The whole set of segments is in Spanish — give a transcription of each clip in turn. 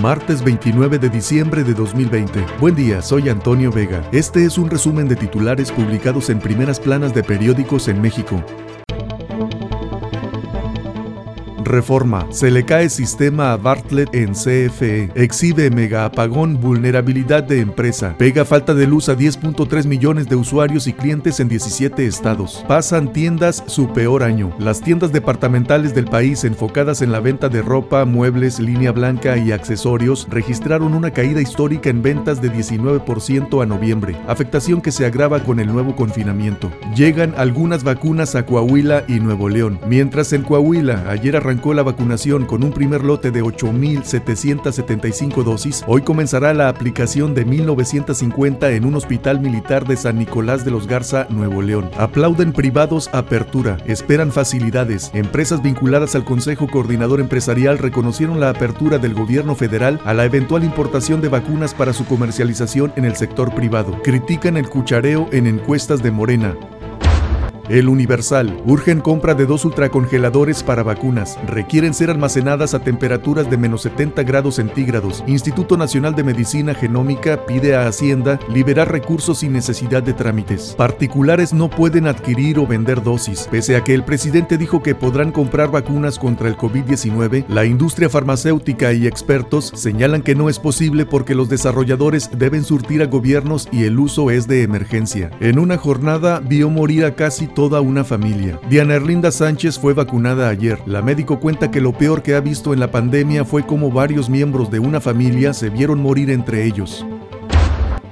martes 29 de diciembre de 2020. Buen día, soy Antonio Vega. Este es un resumen de titulares publicados en primeras planas de periódicos en México. Reforma. Se le cae sistema a Bartlett en CFE. Exhibe mega apagón, vulnerabilidad de empresa. Pega falta de luz a 10.3 millones de usuarios y clientes en 17 estados. Pasan tiendas su peor año. Las tiendas departamentales del país enfocadas en la venta de ropa, muebles, línea blanca y accesorios registraron una caída histórica en ventas de 19% a noviembre, afectación que se agrava con el nuevo confinamiento. Llegan algunas vacunas a Coahuila y Nuevo León, mientras en Coahuila ayer arrancó la vacunación con un primer lote de 8.775 dosis, hoy comenzará la aplicación de 1.950 en un hospital militar de San Nicolás de los Garza, Nuevo León. Aplauden privados apertura, esperan facilidades. Empresas vinculadas al Consejo Coordinador Empresarial reconocieron la apertura del gobierno federal a la eventual importación de vacunas para su comercialización en el sector privado. Critican el cuchareo en encuestas de Morena. El Universal. Urgen compra de dos ultracongeladores para vacunas. Requieren ser almacenadas a temperaturas de menos 70 grados centígrados. Instituto Nacional de Medicina Genómica pide a Hacienda liberar recursos sin necesidad de trámites. Particulares no pueden adquirir o vender dosis. Pese a que el presidente dijo que podrán comprar vacunas contra el COVID-19, la industria farmacéutica y expertos señalan que no es posible porque los desarrolladores deben surtir a gobiernos y el uso es de emergencia. En una jornada vio morir a casi toda una familia. Diana Erlinda Sánchez fue vacunada ayer. La médico cuenta que lo peor que ha visto en la pandemia fue como varios miembros de una familia se vieron morir entre ellos.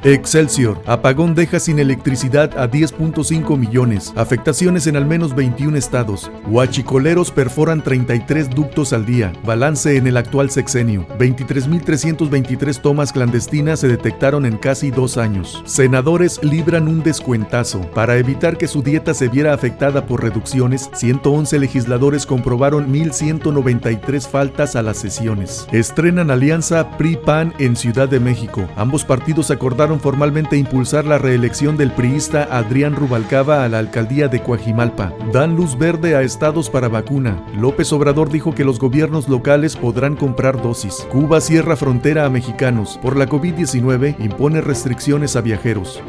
Excelsior. Apagón deja sin electricidad a 10.5 millones. Afectaciones en al menos 21 estados. Huachicoleros perforan 33 ductos al día. Balance en el actual sexenio. 23.323 tomas clandestinas se detectaron en casi dos años. Senadores libran un descuentazo. Para evitar que su dieta se viera afectada por reducciones, 111 legisladores comprobaron 1.193 faltas a las sesiones. Estrenan alianza PRI-PAN en Ciudad de México. Ambos partidos acordaron formalmente impulsar la reelección del priista Adrián Rubalcaba a la alcaldía de Coajimalpa. Dan luz verde a estados para vacuna. López Obrador dijo que los gobiernos locales podrán comprar dosis. Cuba cierra frontera a mexicanos. Por la COVID-19 impone restricciones a viajeros.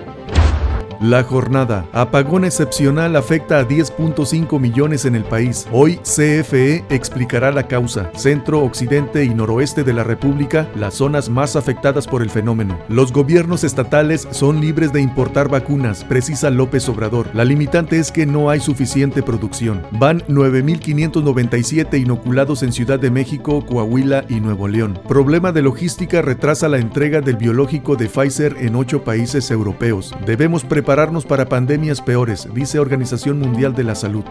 La jornada. Apagón excepcional afecta a 10.5 millones en el país. Hoy CFE explicará la causa. Centro, occidente y noroeste de la República, las zonas más afectadas por el fenómeno. Los gobiernos estatales son libres de importar vacunas, precisa López Obrador. La limitante es que no hay suficiente producción. Van 9.597 inoculados en Ciudad de México, Coahuila y Nuevo León. Problema de logística retrasa la entrega del biológico de Pfizer en ocho países europeos. Debemos preparar prepararnos para pandemias peores, dice Organización Mundial de la Salud.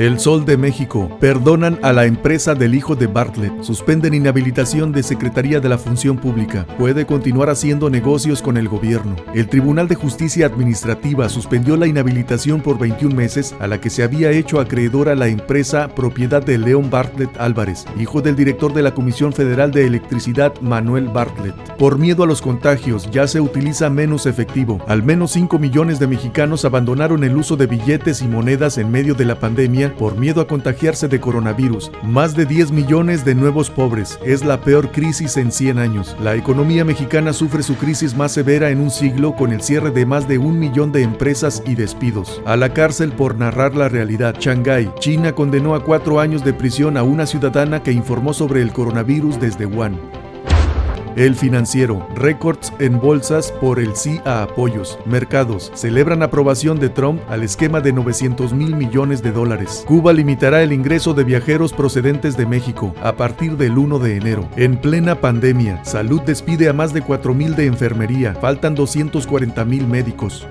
El Sol de México. Perdonan a la empresa del hijo de Bartlett. Suspenden inhabilitación de Secretaría de la Función Pública. Puede continuar haciendo negocios con el gobierno. El Tribunal de Justicia Administrativa suspendió la inhabilitación por 21 meses a la que se había hecho acreedora la empresa propiedad de León Bartlett Álvarez, hijo del director de la Comisión Federal de Electricidad Manuel Bartlett. Por miedo a los contagios ya se utiliza menos efectivo. Al menos 5 millones de mexicanos abandonaron el uso de billetes y monedas en medio de la pandemia por miedo a contagiarse de coronavirus. Más de 10 millones de nuevos pobres. Es la peor crisis en 100 años. La economía mexicana sufre su crisis más severa en un siglo con el cierre de más de un millón de empresas y despidos. A la cárcel por narrar la realidad. Shanghái, China condenó a cuatro años de prisión a una ciudadana que informó sobre el coronavirus desde Wuhan. El financiero, récords en bolsas por el sí a apoyos. Mercados, celebran aprobación de Trump al esquema de 900 mil millones de dólares. Cuba limitará el ingreso de viajeros procedentes de México a partir del 1 de enero. En plena pandemia, Salud despide a más de 4 mil de enfermería. Faltan 240 mil médicos.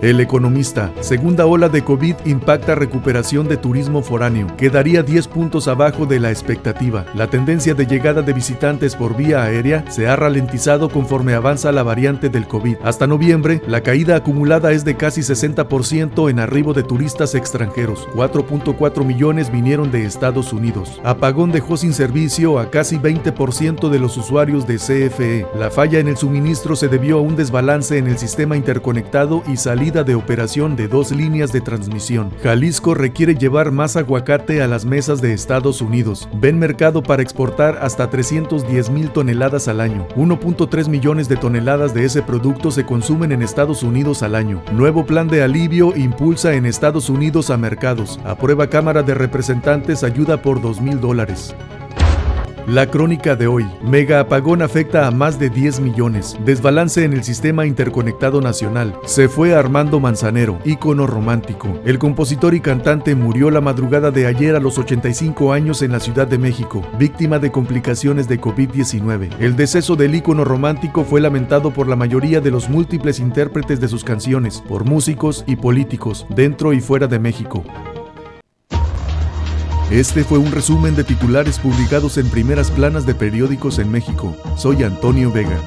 El economista, segunda ola de COVID impacta recuperación de turismo foráneo. Quedaría 10 puntos abajo de la expectativa. La tendencia de llegada de visitantes por vía aérea se ha ralentizado conforme avanza la variante del COVID. Hasta noviembre, la caída acumulada es de casi 60% en arribo de turistas extranjeros. 4.4 millones vinieron de Estados Unidos. Apagón dejó sin servicio a casi 20% de los usuarios de CFE. La falla en el suministro se debió a un desbalance en el sistema interconectado y salida de operación de dos líneas de transmisión. Jalisco requiere llevar más aguacate a las mesas de Estados Unidos. Ven mercado para exportar hasta 310 mil toneladas al año. 1.3 millones de toneladas de ese producto se consumen en Estados Unidos al año. Nuevo plan de alivio impulsa en Estados Unidos a mercados. Aprueba Cámara de Representantes ayuda por 2 mil dólares. La crónica de hoy. Mega apagón afecta a más de 10 millones. Desbalance en el sistema interconectado nacional. Se fue Armando Manzanero, ícono romántico. El compositor y cantante murió la madrugada de ayer a los 85 años en la Ciudad de México, víctima de complicaciones de COVID-19. El deceso del ícono romántico fue lamentado por la mayoría de los múltiples intérpretes de sus canciones, por músicos y políticos, dentro y fuera de México. Este fue un resumen de titulares publicados en primeras planas de periódicos en México. Soy Antonio Vega.